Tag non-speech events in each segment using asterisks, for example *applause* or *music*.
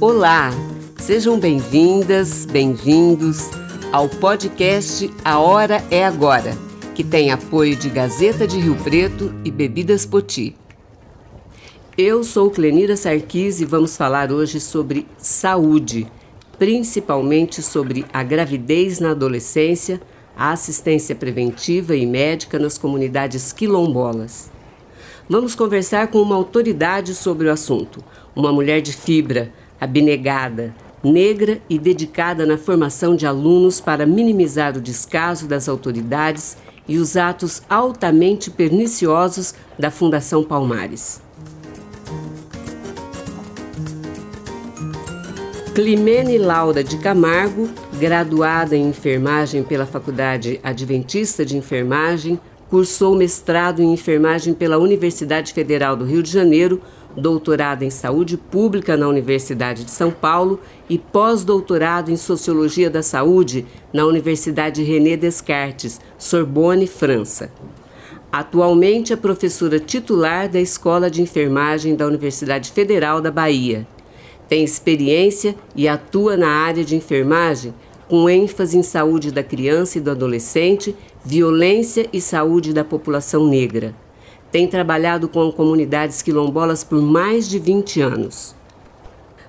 Olá, sejam bem-vindas, bem-vindos ao podcast A Hora é Agora, que tem apoio de Gazeta de Rio Preto e Bebidas Poti. Eu sou Clenira Sarquis e vamos falar hoje sobre saúde, principalmente sobre a gravidez na adolescência, a assistência preventiva e médica nas comunidades quilombolas. Vamos conversar com uma autoridade sobre o assunto, uma mulher de fibra, abnegada, negra e dedicada na formação de alunos para minimizar o descaso das autoridades e os atos altamente perniciosos da Fundação Palmares. Climene Laura de Camargo, graduada em enfermagem pela Faculdade Adventista de Enfermagem, cursou mestrado em enfermagem pela Universidade Federal do Rio de Janeiro, doutorado em saúde pública na Universidade de São Paulo e pós-doutorado em sociologia da saúde na Universidade René Descartes, Sorbonne, França. Atualmente é professora titular da Escola de Enfermagem da Universidade Federal da Bahia tem experiência e atua na área de enfermagem com ênfase em saúde da criança e do adolescente, violência e saúde da população negra. Tem trabalhado com comunidades quilombolas por mais de 20 anos.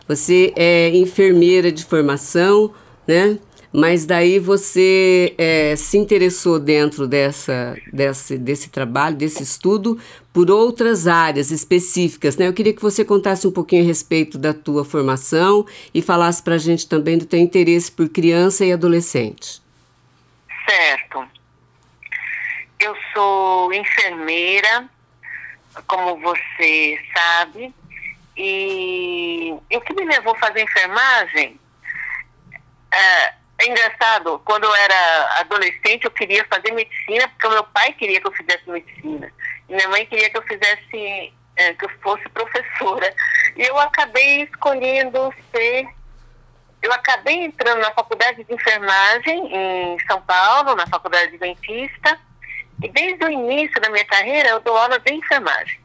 Você é enfermeira de formação, né? Mas daí você é, se interessou dentro dessa, desse, desse trabalho, desse estudo, por outras áreas específicas, né? Eu queria que você contasse um pouquinho a respeito da tua formação e falasse para a gente também do teu interesse por criança e adolescente. Certo. Sou enfermeira, como você sabe, e o que me levou a fazer enfermagem... É, é engraçado, quando eu era adolescente, eu queria fazer medicina, porque o meu pai queria que eu fizesse medicina. E minha mãe queria que eu fizesse, é, que eu fosse professora. E eu acabei escolhendo ser. Eu acabei entrando na faculdade de enfermagem em São Paulo, na faculdade de dentista. Desde o início da minha carreira, eu dou aula de enfermagem.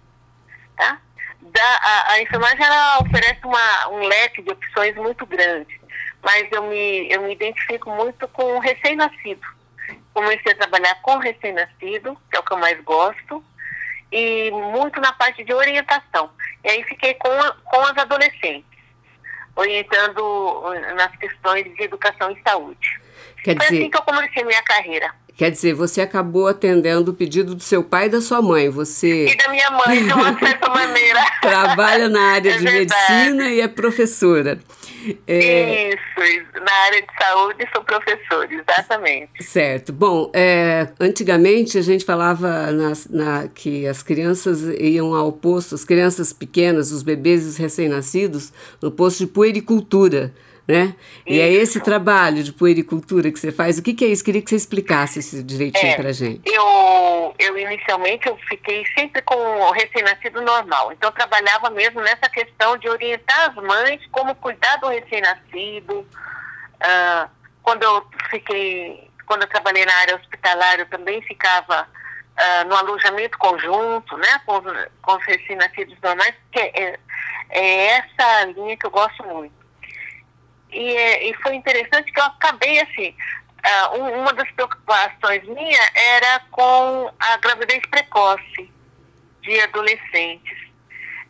Tá? Da, a, a enfermagem ela oferece uma, um leque de opções muito grande mas eu me, eu me identifico muito com o recém-nascido. Comecei a trabalhar com recém-nascido, que é o que eu mais gosto, e muito na parte de orientação. E aí fiquei com, com as adolescentes, orientando nas questões de educação e saúde. Quer Foi dizer, assim que eu comecei minha carreira. Quer dizer, você acabou atendendo o pedido do seu pai e da sua mãe. Você. E da minha mãe, de uma *laughs* certa maneira. Trabalha na área é de verdade. medicina e é professora. É... Isso, na área de saúde sou professora, exatamente. Certo. Bom, é, antigamente a gente falava na, na, que as crianças iam ao posto, as crianças pequenas, os bebês os recém-nascidos, no posto de puericultura né? E é esse trabalho de puericultura que você faz. O que, que é isso? Queria que você explicasse isso direitinho é, para gente. Eu, eu inicialmente eu fiquei sempre com o recém-nascido normal. Então eu trabalhava mesmo nessa questão de orientar as mães como cuidar do recém-nascido. Uh, quando eu fiquei, quando eu trabalhei na área hospitalar, eu também ficava uh, no alojamento conjunto, né, com, com os recém-nascidos normais, que é, é essa linha que eu gosto muito. E, é, e foi interessante que eu acabei assim. Uh, uma das preocupações minha era com a gravidez precoce de adolescentes.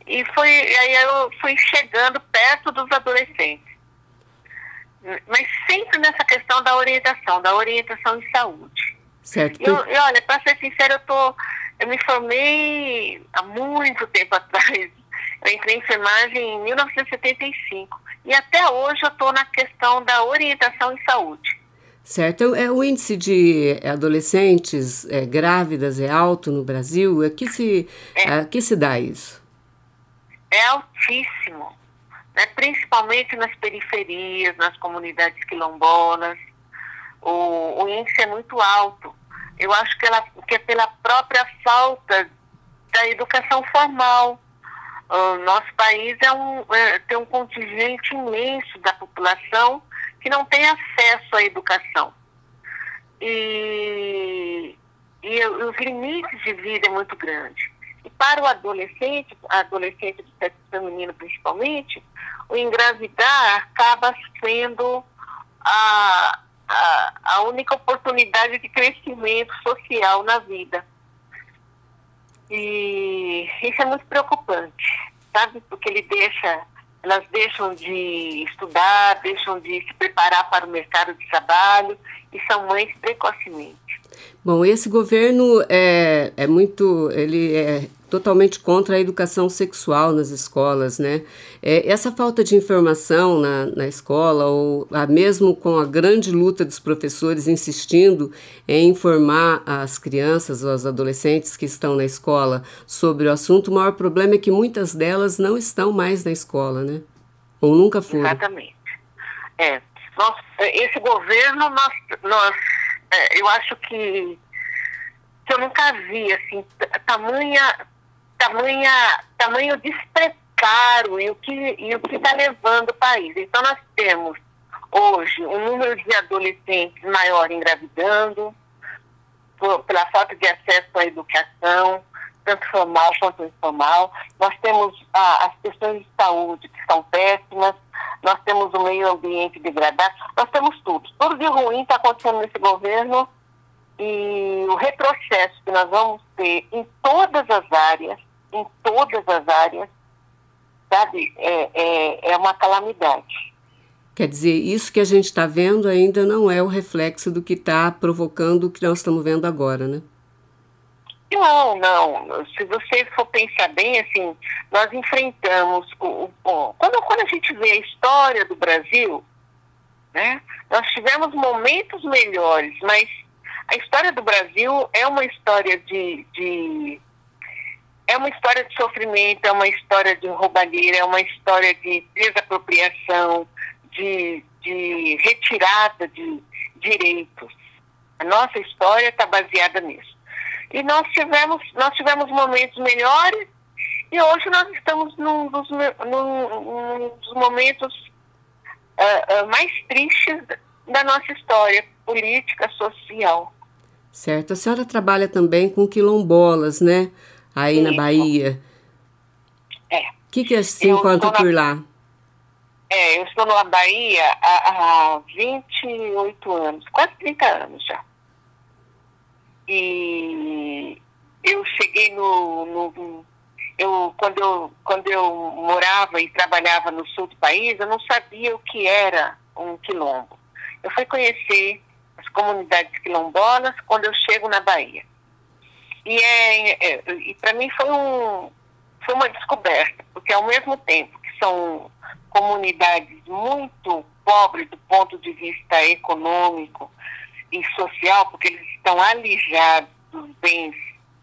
E foi aí eu fui chegando perto dos adolescentes. Mas sempre nessa questão da orientação, da orientação em saúde. Certo. E, olha, para ser sincero, eu, tô, eu me formei há muito tempo *laughs* atrás. Eu entrei em enfermagem em 1975. E até hoje eu estou na questão da orientação em saúde. Certo. É, o índice de adolescentes é, grávidas é alto no Brasil. que se, é. que se dá isso? É altíssimo. Né? Principalmente nas periferias, nas comunidades quilombolas. O, o índice é muito alto. Eu acho que, ela, que é pela própria falta da educação formal nosso país é um, é, tem um contingente imenso da população que não tem acesso à educação. E, e os limites de vida é muito grande. E para o adolescente, adolescente do sexo feminino principalmente, o engravidar acaba sendo a, a, a única oportunidade de crescimento social na vida. E isso é muito preocupante, sabe? Porque ele deixa, elas deixam de estudar, deixam de se preparar para o mercado de trabalho e são mães precocemente. Bom, esse governo é, é muito, ele é totalmente contra a educação sexual nas escolas, né? É, essa falta de informação na, na escola, ou a, mesmo com a grande luta dos professores insistindo em informar as crianças ou as adolescentes que estão na escola sobre o assunto, o maior problema é que muitas delas não estão mais na escola, né? Ou nunca foram. Exatamente. É. Nós, esse governo, nós, nós é, eu acho que, que eu nunca vi, assim, tamanha tamanha, tamanho despreparo e o que está levando o país. Então nós temos hoje um número de adolescentes maior engravidando por, pela falta de acesso à educação, tanto formal quanto informal. Nós temos as questões de saúde que são péssimas, nós temos o meio ambiente degradado, nós temos tudo. Tudo de ruim está acontecendo nesse governo e o retrocesso que nós vamos ter em todas as áreas em todas as áreas, sabe, é, é, é uma calamidade. Quer dizer, isso que a gente está vendo ainda não é o reflexo do que está provocando o que nós estamos vendo agora, né? Não, não. Se você for pensar bem, assim, nós enfrentamos o, o, quando, quando a gente vê a história do Brasil, né, nós tivemos momentos melhores, mas a história do Brasil é uma história de, de é uma história de sofrimento, é uma história de roubalheira, é uma história de desapropriação, de, de retirada de direitos. A nossa história está baseada nisso. E nós tivemos, nós tivemos momentos melhores e hoje nós estamos num dos, num, num dos momentos uh, uh, mais tristes da nossa história política, social. Certo. A senhora trabalha também com quilombolas, né? Aí Isso. na Bahia. É. O que, que se encontra por lá? É, eu estou na Bahia há, há 28 anos, quase 30 anos já. E eu cheguei no, no eu quando eu quando eu morava e trabalhava no sul do país, eu não sabia o que era um quilombo. Eu fui conhecer as comunidades quilombolas quando eu chego na Bahia. E, é, é e para mim foi, um, foi uma descoberta, porque ao mesmo tempo que são comunidades muito pobres do ponto de vista econômico e social, porque eles estão alijados dos bens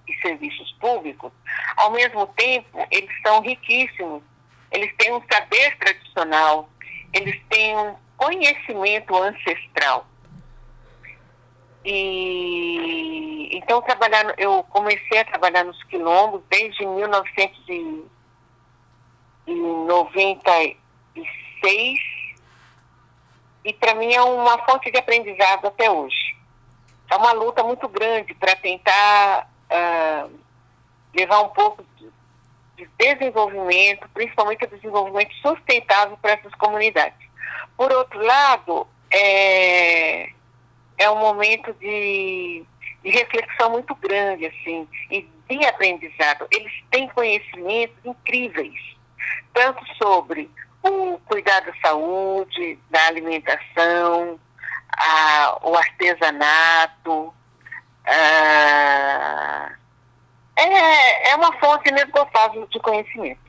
e serviços públicos, ao mesmo tempo eles são riquíssimos, eles têm um saber tradicional, eles têm um conhecimento ancestral. E então trabalhar, eu comecei a trabalhar nos quilombos desde 1996 e para mim é uma fonte de aprendizado até hoje. É uma luta muito grande para tentar uh, levar um pouco de, de desenvolvimento, principalmente o desenvolvimento sustentável para essas comunidades. Por outro lado, é, é um momento de, de reflexão muito grande, assim, e de aprendizado. Eles têm conhecimentos incríveis, tanto sobre o cuidado da saúde, da alimentação, a, o artesanato. A, é, é uma fonte inesgotável de conhecimento.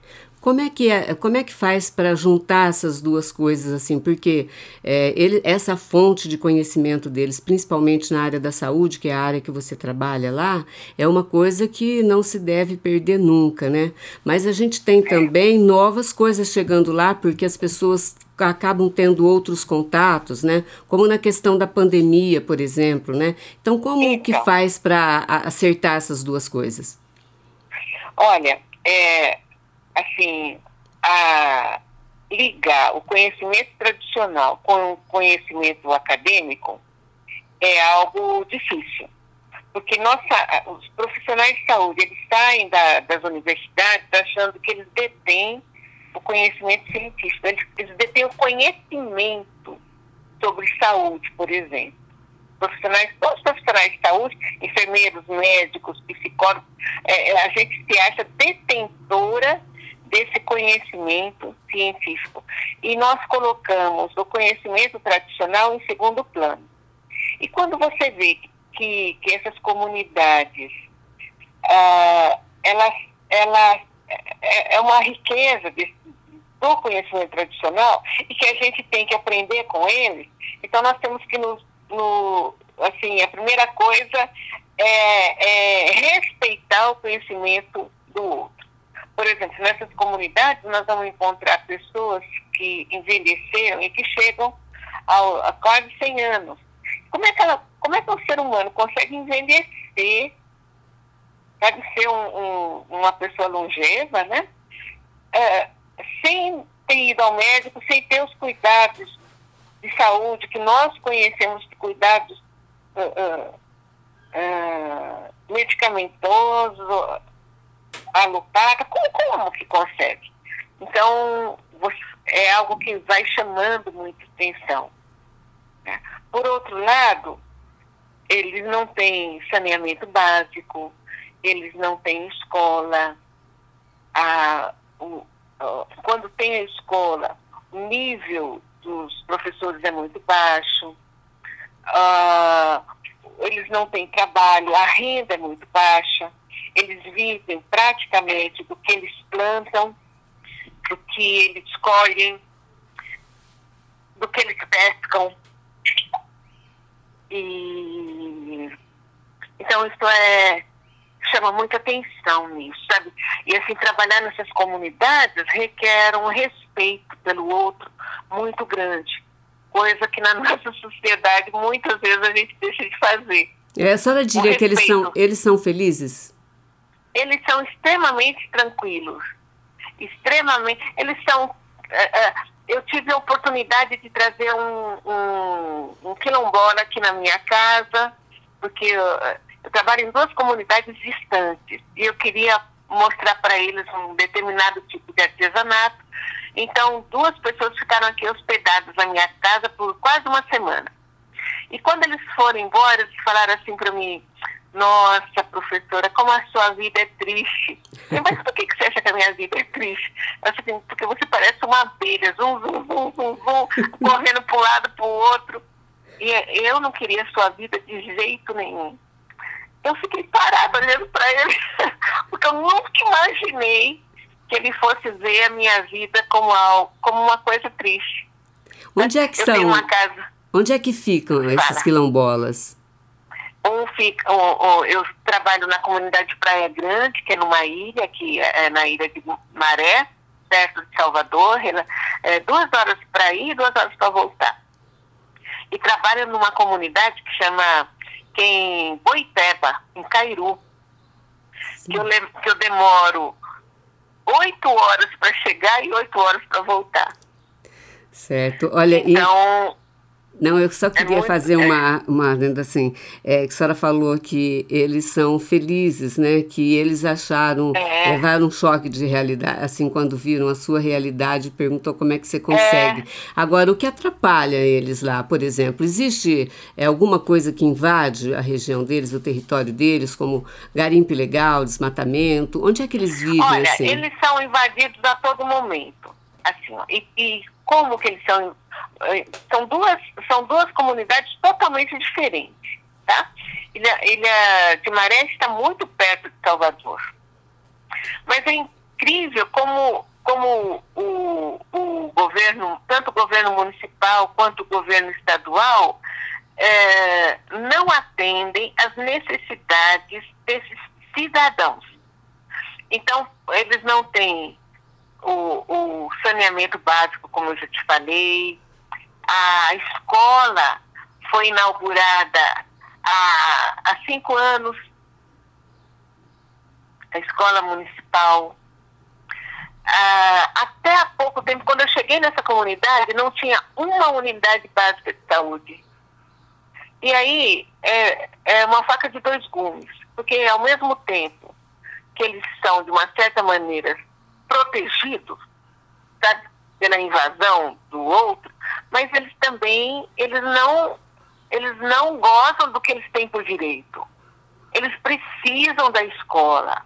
Como é que é, como é que faz para juntar essas duas coisas assim? Porque é, ele, essa fonte de conhecimento deles, principalmente na área da saúde, que é a área que você trabalha lá, é uma coisa que não se deve perder nunca, né? Mas a gente tem também novas coisas chegando lá, porque as pessoas acabam tendo outros contatos, né? Como na questão da pandemia, por exemplo, né? Então, como então, que faz para acertar essas duas coisas? Olha, é, assim, a ligar o conhecimento tradicional com o conhecimento acadêmico é algo difícil. Porque nossa, os profissionais de saúde, eles saem da, das universidades achando que eles detêm o conhecimento científico, eles, eles detêm o conhecimento sobre saúde, por exemplo. Profissionais, todos os profissionais de saúde, enfermeiros, médicos, psicólogos, é, é a gente se acha detentora desse conhecimento científico. E nós colocamos o conhecimento tradicional em segundo plano. E quando você vê que, que essas comunidades, ah, elas, elas é, é uma riqueza desse, do conhecimento tradicional e que a gente tem que aprender com eles, então nós temos que nos, no, assim, a primeira coisa é, é respeitar o conhecimento do outro. Por exemplo, nessas comunidades nós vamos encontrar pessoas que envelheceram e que chegam ao, a quase 100 anos. Como é que, ela, como é que um ser humano consegue envelhecer, pode ser um, um, uma pessoa longeva, né? É, sem ter ido ao médico, sem ter os cuidados de saúde que nós conhecemos, cuidados uh, uh, uh, medicamentosos, alopada, como, como que consegue? Então, você, é algo que vai chamando muita atenção. Né? Por outro lado, eles não têm saneamento básico, eles não têm escola. A, o, quando tem a escola, o nível dos professores é muito baixo, uh, eles não têm trabalho, a renda é muito baixa, eles vivem praticamente do que eles plantam, do que eles colhem, do que eles pescam. E então isso é chama muita atenção nisso, sabe? E assim, trabalhar nessas comunidades requer um respeito pelo outro muito grande, coisa que na *laughs* nossa sociedade muitas vezes a gente deixa de fazer. É, a senhora diria que eles são, eles são felizes? Eles são extremamente tranquilos, extremamente, eles são... É, é, eu tive a oportunidade de trazer um, um, um quilombola aqui na minha casa, porque eu, eu trabalho em duas comunidades distantes e eu queria mostrar para eles um determinado tipo de artesanato. Então, duas pessoas ficaram aqui hospedadas na minha casa por quase uma semana. E quando eles foram embora, eles falaram assim para mim: Nossa, professora, como a sua vida é triste. Mas por que, que você acha que a minha vida é triste? Assim, porque você parece uma abelha, zum, zum, zum, zum, zum correndo para um lado para o outro. E eu não queria a sua vida de jeito nenhum eu fiquei parada olhando para ele, *laughs* porque eu nunca imaginei que ele fosse ver a minha vida como, algo, como uma coisa triste. Onde é que eu são? uma casa. Onde é que ficam esses quilombolas? Um fica, um, um, eu trabalho na comunidade Praia Grande, que é numa ilha, que é, é na ilha de Maré, perto de Salvador, é, duas horas para ir e duas horas para voltar. E trabalho numa comunidade que chama em Boiteba, em Cairu, que eu, que eu demoro oito horas para chegar e oito horas para voltar. Certo. Olha, então, não, eu só é queria é muito, fazer uma, é. uma assim, é, que a senhora falou que eles são felizes, né? Que eles acharam, é. levaram um choque de realidade, assim, quando viram a sua realidade, perguntou como é que você consegue. É. Agora, o que atrapalha eles lá, por exemplo? Existe é, alguma coisa que invade a região deles, o território deles, como garimpo ilegal, desmatamento? Onde é que eles vivem, Olha, assim? eles são invadidos a todo momento, assim, e, e como que eles são eh, são duas, são duas comunidades totalmente diferentes. Tá? Ilha, Ilha de Maré está muito perto de Salvador. Mas é incrível como, como o, o governo, tanto o governo municipal quanto o governo estadual, é, não atendem às necessidades desses cidadãos. Então, eles não têm o, o saneamento básico, como eu já te falei, a escola foi inaugurada há, há cinco anos, a escola municipal. Ah, até há pouco tempo, quando eu cheguei nessa comunidade, não tinha uma unidade básica de saúde. E aí é, é uma faca de dois gumes, porque ao mesmo tempo que eles são, de uma certa maneira, protegidos, sabe, pela invasão do outro, mas eles também, eles não, eles não gostam do que eles têm por direito. Eles precisam da escola.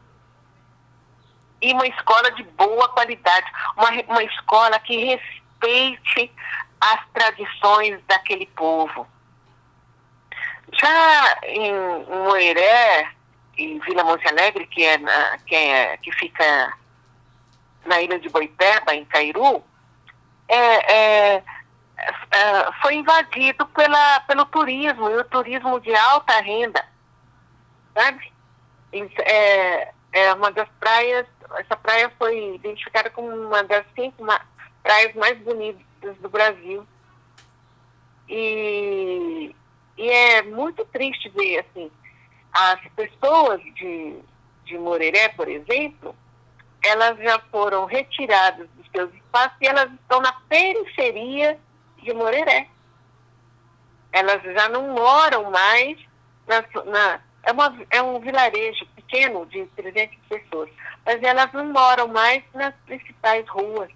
E uma escola de boa qualidade, uma, uma escola que respeite as tradições daquele povo. Já em Moiré, em Vila Monte Alegre, que, é, na, que, é, que fica na ilha de Boipeba, em Cairu, é, é, é, foi invadido pela, pelo turismo, e o turismo de alta renda, sabe? É, é uma das praias, essa praia foi identificada como uma das cinco praias mais bonitas do Brasil. E, e é muito triste ver, assim, as pessoas de, de Moreré, por exemplo, elas já foram retiradas dos seus espaços e elas estão na periferia de Moreré. Elas já não moram mais na, na é, uma, é um vilarejo pequeno de 300 pessoas, mas elas não moram mais nas principais ruas.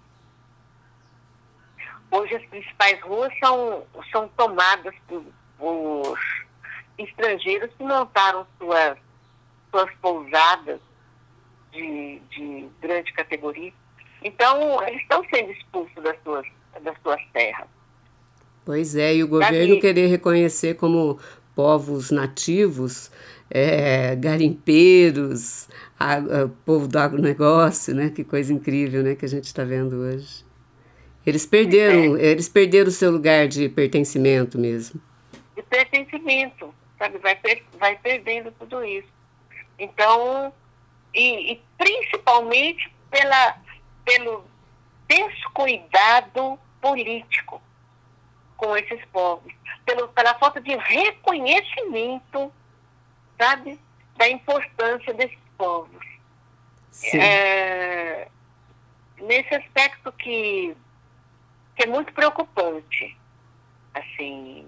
Hoje as principais ruas são, são tomadas por, por estrangeiros que montaram suas, suas pousadas de, de grande categoria. Então, eles estão sendo expulsos das suas, das suas terras. Pois é, e o governo Davi, querer reconhecer como povos nativos, é, garimpeiros, a, a, povo do agronegócio, né? Que coisa incrível, né? Que a gente está vendo hoje. Eles perderam, é. eles perderam o seu lugar de pertencimento mesmo. De pertencimento, sabe? Vai, per, vai perdendo tudo isso. Então, e, e principalmente pela, pelo descuidado político com esses povos, pelo, pela falta de reconhecimento, sabe, da importância desses povos. É, nesse aspecto que, que é muito preocupante, assim,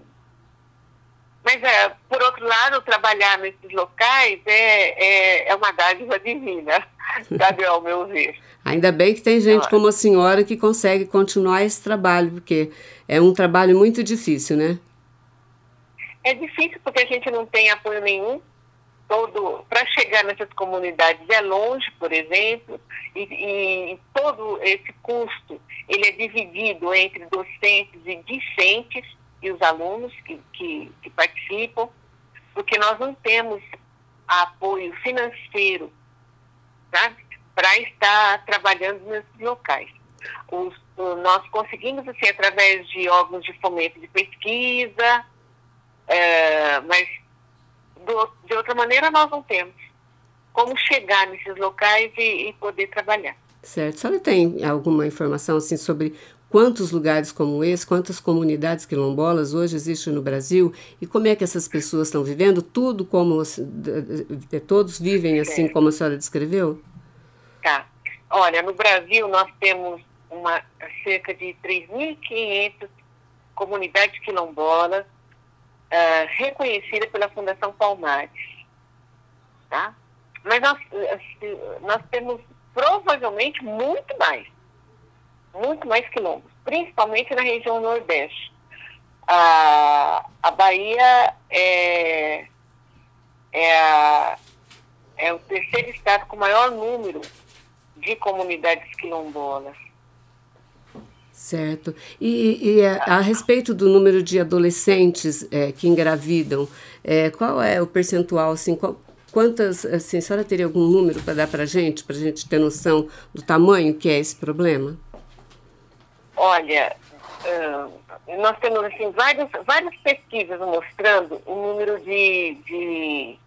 mas, é, por outro lado, trabalhar nesses locais é, é, é uma dádiva divina, *laughs* sabe, ao meu ver. Ainda bem que tem gente como a senhora que consegue continuar esse trabalho, porque é um trabalho muito difícil, né? É difícil porque a gente não tem apoio nenhum. Todo para chegar nessas comunidades é longe, por exemplo, e, e, todo esse custo ele é dividido entre docentes e discentes e os alunos que, que, que participam, porque nós não temos apoio financeiro para estar trabalhando nesses locais. Os, nós conseguimos, assim, através de órgãos de fomento de pesquisa, é, mas do, de outra maneira nós não temos como chegar nesses locais e, e poder trabalhar. Certo. A senhora tem alguma informação assim sobre quantos lugares como esse, quantas comunidades quilombolas hoje existem no Brasil e como é que essas pessoas estão vivendo? Tudo como todos vivem assim como a senhora descreveu? Tá. Olha, no Brasil nós temos uma, cerca de 3.500 comunidades quilombolas uh, reconhecidas pela Fundação Palmares. Tá? Mas nós, assim, nós temos provavelmente muito mais muito mais quilombos, principalmente na região nordeste. A, a Bahia é, é, a, é o terceiro estado com maior número de comunidades quilombolas. Certo. E, e a, a, respeito do número de adolescentes é, que engravidam, é, qual é o percentual, assim, qual, quantas, assim, a senhora teria algum número para dar para a gente, para a gente ter noção do tamanho que é esse problema? Olha, uh, nós temos assim, várias, várias pesquisas mostrando o número de, de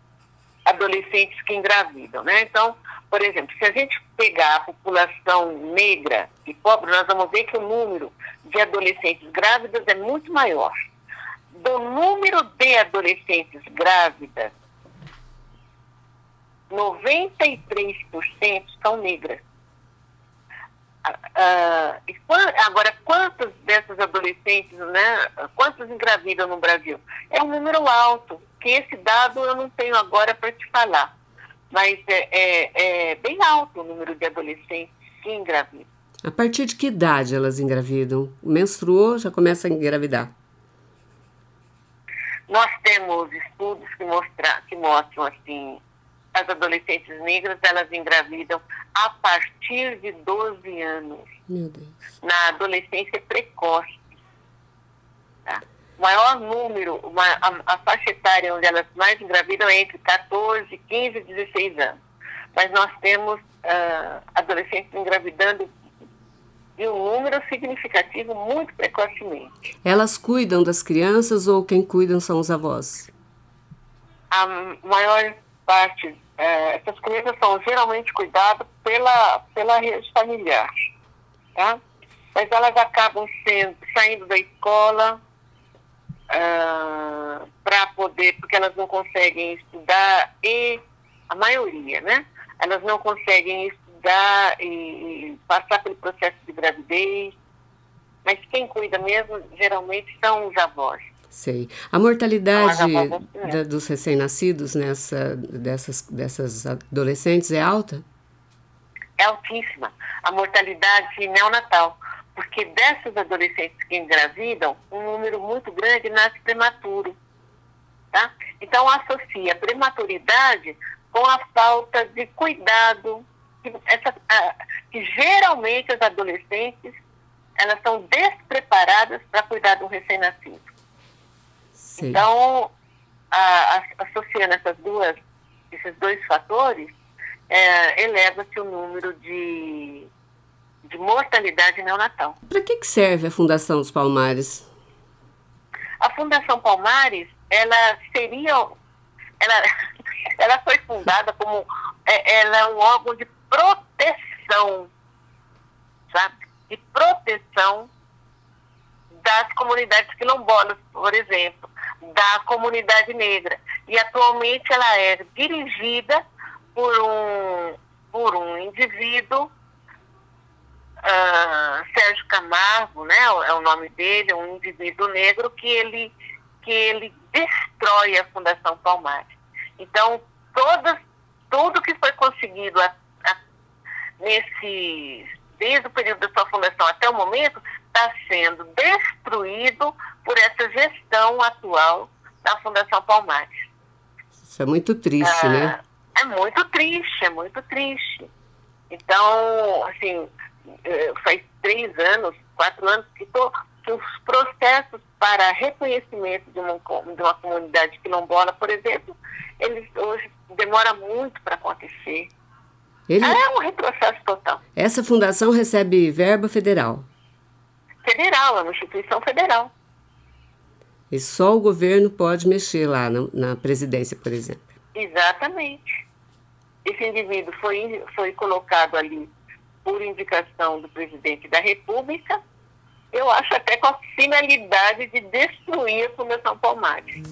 adolescentes que engravidam, né? Então, por exemplo, se a gente pegar a população negra e pobre, nós vamos ver que o número de adolescentes grávidas é muito maior. Do número de adolescentes grávidas, 93% são negras. Uh, agora, quantos dessas adolescentes, né, quantos engravidam no Brasil? É um número alto, que esse dado eu não tenho agora para te falar, mas é, é, é, bem alto o número de adolescentes que engravidam. A partir de que idade elas engravidam? Menstruou, já começa a engravidar? Nós temos estudos que, mostra, que mostram assim, as adolescentes negras elas engravidam a partir de 12 anos. Meu Deus. Na adolescência precoce. Tá? O maior número, uma, a, a, faixa etária onde elas mais engravidam é entre 14, 15 e 16 anos. Mas nós temos uh, adolescentes engravidando de um número significativo muito precocemente. Elas cuidam das crianças ou quem cuidam são os avós? A maior parte, é, essas crianças são geralmente cuidadas pela, pela rede familiar, tá? Mas elas acabam sendo, saindo da escola ah, para poder, porque elas não conseguem estudar e a maioria, né? Elas não conseguem estudar e, e passar pelo processo de gravidez. Mas quem cuida mesmo, geralmente, são os avós. Sei. A mortalidade da, dos recém-nascidos nessa dessas, dessas adolescentes é alta? É altíssima. A mortalidade neonatal. Porque dessas adolescentes que engravidam, um número muito grande nasce prematuro. Tá? Então, associa a prematuridade com a falta de cuidado que, essa, que geralmente as adolescentes elas são despreparadas para cuidar de um recém-nascido. Então, a, a, associando essas duas, esses dois fatores, é, eleva-se o número de, de mortalidade neonatal. Para que, que serve a Fundação dos Palmares? A Fundação Palmares, ela seria, ela, *laughs* ela foi fundada como, é, ela é um órgão de proteção, sabe? De proteção das comunidades quilombolas, por exemplo, da comunidade negra. E atualmente ela é dirigida por um, por um indivíduo, uh, Sérgio Camargo, né, é o nome dele, um indivíduo negro que ele, que ele destrói a Fundação Palmares. Então, todas, tudo que foi conseguido nesse, desde o período da sua fundação até o momento, está sendo destruído por essa gestão atual da Fundação Palmares. Isso é muito triste, né? ah, né? É muito triste, é muito triste. Então, assim, eh, faz três anos, quatro anos que, tô, que os processos para reconhecimento de uma, de uma comunidade quilombola, por exemplo, eles hoje demora muito para acontecer. Ele... É um retrocesso total. Essa fundação recebe verba federal? Federal, é uma instituição federal. E só o governo pode mexer lá na, na presidência, por exemplo. Exatamente. Esse indivíduo foi, foi colocado ali por indicação do presidente da República, eu acho até com a finalidade de destruir a Fundação Palmares.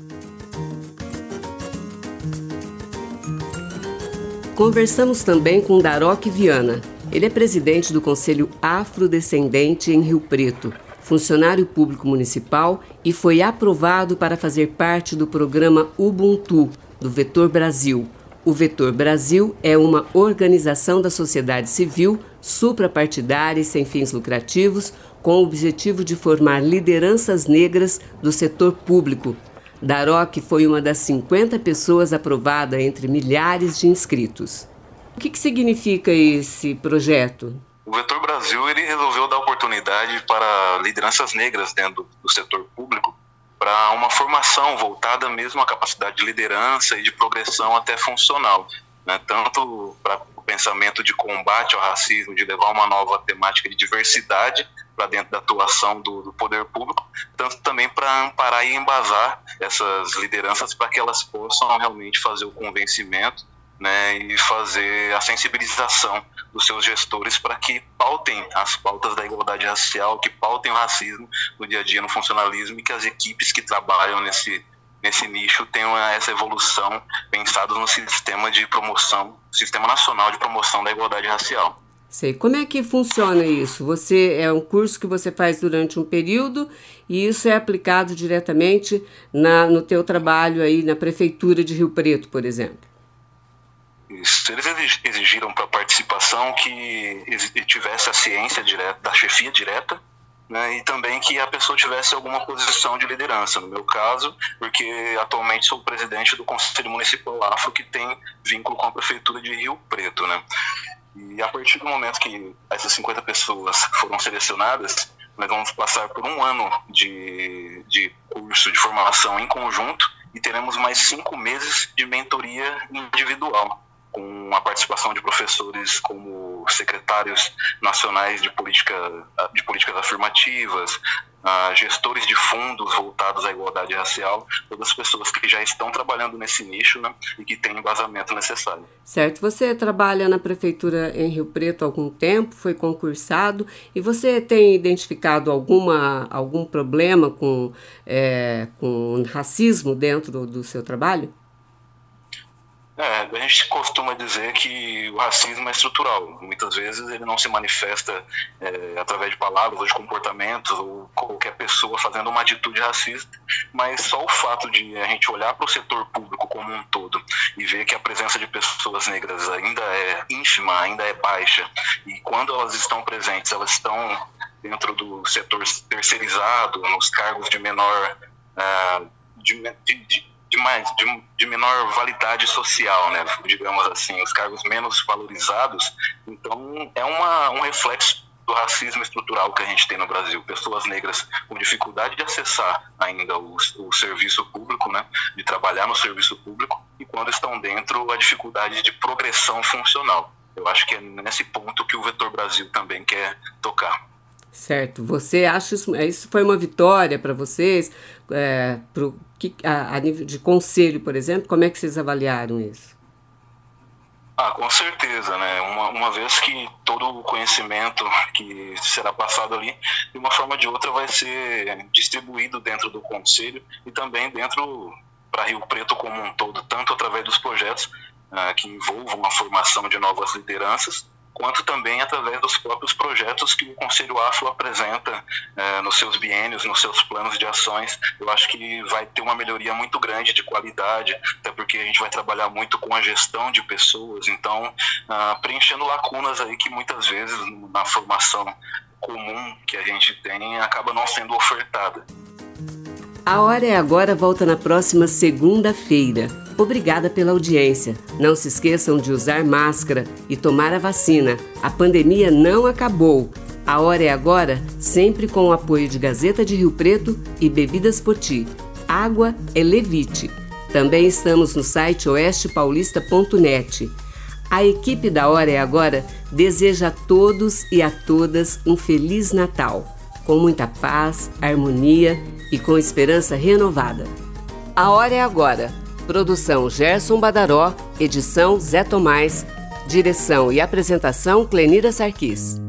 Conversamos também com Daroque Viana. Ele é presidente do Conselho Afrodescendente em Rio Preto, funcionário público municipal e foi aprovado para fazer parte do programa Ubuntu, do Vetor Brasil. O Vetor Brasil é uma organização da sociedade civil suprapartidária e sem fins lucrativos, com o objetivo de formar lideranças negras do setor público, Daroc foi uma das 50 pessoas aprovada entre milhares de inscritos. O que, que significa esse projeto? O Vetor Brasil ele resolveu dar oportunidade para lideranças negras dentro do setor público para uma formação voltada mesmo à capacidade de liderança e de progressão até funcional, né? tanto para o pensamento de combate ao racismo, de levar uma nova temática de diversidade para dentro da atuação do, do, poder público, tanto também para amparar e embasar essas lideranças para que elas possam realmente fazer o convencimento né, e fazer a sensibilização dos seus gestores para que pautem as pautas da igualdade racial, que pautem o racismo no dia a dia, no funcionalismo e que as equipes que trabalham nesse, nesse nicho tenham essa evolução pensados no sistema de promoção, sistema nacional de promoção da igualdade racial. Sei. Como é que funciona isso? Você é um curso que você faz durante um período e isso é aplicado diretamente na, no teu trabalho aí na prefeitura de Rio Preto, por exemplo? Eles exigiram para participação que tivesse a ciência direta, da chefia direta, né, e também que a pessoa tivesse alguma posição de liderança. No meu caso, porque atualmente sou presidente do Conselho Municipal Afro, que tem vínculo com a Prefeitura de Rio Preto. Né? E a partir do momento que essas 50 pessoas foram selecionadas, nós vamos passar por um ano de, de curso de formação em conjunto e teremos mais cinco meses de mentoria individual com a participação de professores como secretários nacionais de, política, de políticas afirmativas, uh, gestores de fundos voltados à igualdade racial, todas as pessoas que já estão trabalhando nesse nicho né, e que têm embasamento necessário. Certo. Você trabalha na prefeitura em Rio Preto há algum tempo, foi concursado, e você tem identificado alguma, algum problema com, é, com racismo dentro do seu trabalho? É, a gente costuma dizer que o racismo é estrutural. Muitas vezes ele não se manifesta é, através de palavras ou de comportamentos ou qualquer pessoa fazendo uma atitude racista, mas só o fato de a gente olhar para o setor público como um todo e ver que a presença de pessoas negras ainda é ínfima, ainda é baixa, e quando elas estão presentes, elas estão dentro do setor terceirizado, nos cargos de menor. Uh, de, de, de, mais, de, de, menor validade social, né, digamos assim, os cargos menos valorizados. Então, é uma, um reflexo do racismo estrutural que a gente tem no Brasil. Pessoas negras com dificuldade de acessar ainda o, o serviço público, né, de trabalhar no serviço público, e quando estão dentro, a dificuldade de progressão funcional. Eu acho que é nesse ponto que o Vetor Brasil também quer tocar. Certo. Você acha isso, é, isso foi uma vitória para vocês? É, pro, que, a, a, nível de conselho, por exemplo, como é que vocês avaliaram isso? Ah, com certeza, né? Uma, uma vez que todo o conhecimento que será passado ali, de uma forma ou de outra, vai ser distribuído dentro do conselho e também dentro para Rio Preto como um todo, tanto através dos projetos ah, que envolvam a formação de novas lideranças, quanto também através dos próprios projetos que o Conselho Afro apresenta é, nos seus biênios, nos seus planos de ações. Eu acho que vai ter uma melhoria muito grande de qualidade, até porque a gente vai trabalhar muito com a gestão de pessoas, então ah, preenchendo lacunas aí que muitas vezes na formação comum que a gente tem acaba não sendo ofertada. A Hora é Agora volta na próxima segunda-feira. Obrigada pela audiência. Não se esqueçam de usar máscara e tomar a vacina. A pandemia não acabou. A Hora é Agora, sempre com o apoio de Gazeta de Rio Preto e Bebidas Poti. Água é Levite. Também estamos no site oestepaulista.net. A equipe da Hora é Agora deseja a todos e a todas um Feliz Natal, com muita paz, harmonia e com esperança renovada. A hora é agora. Produção Gerson Badaró, edição Zé Tomás, direção e apresentação Clenira Sarquis.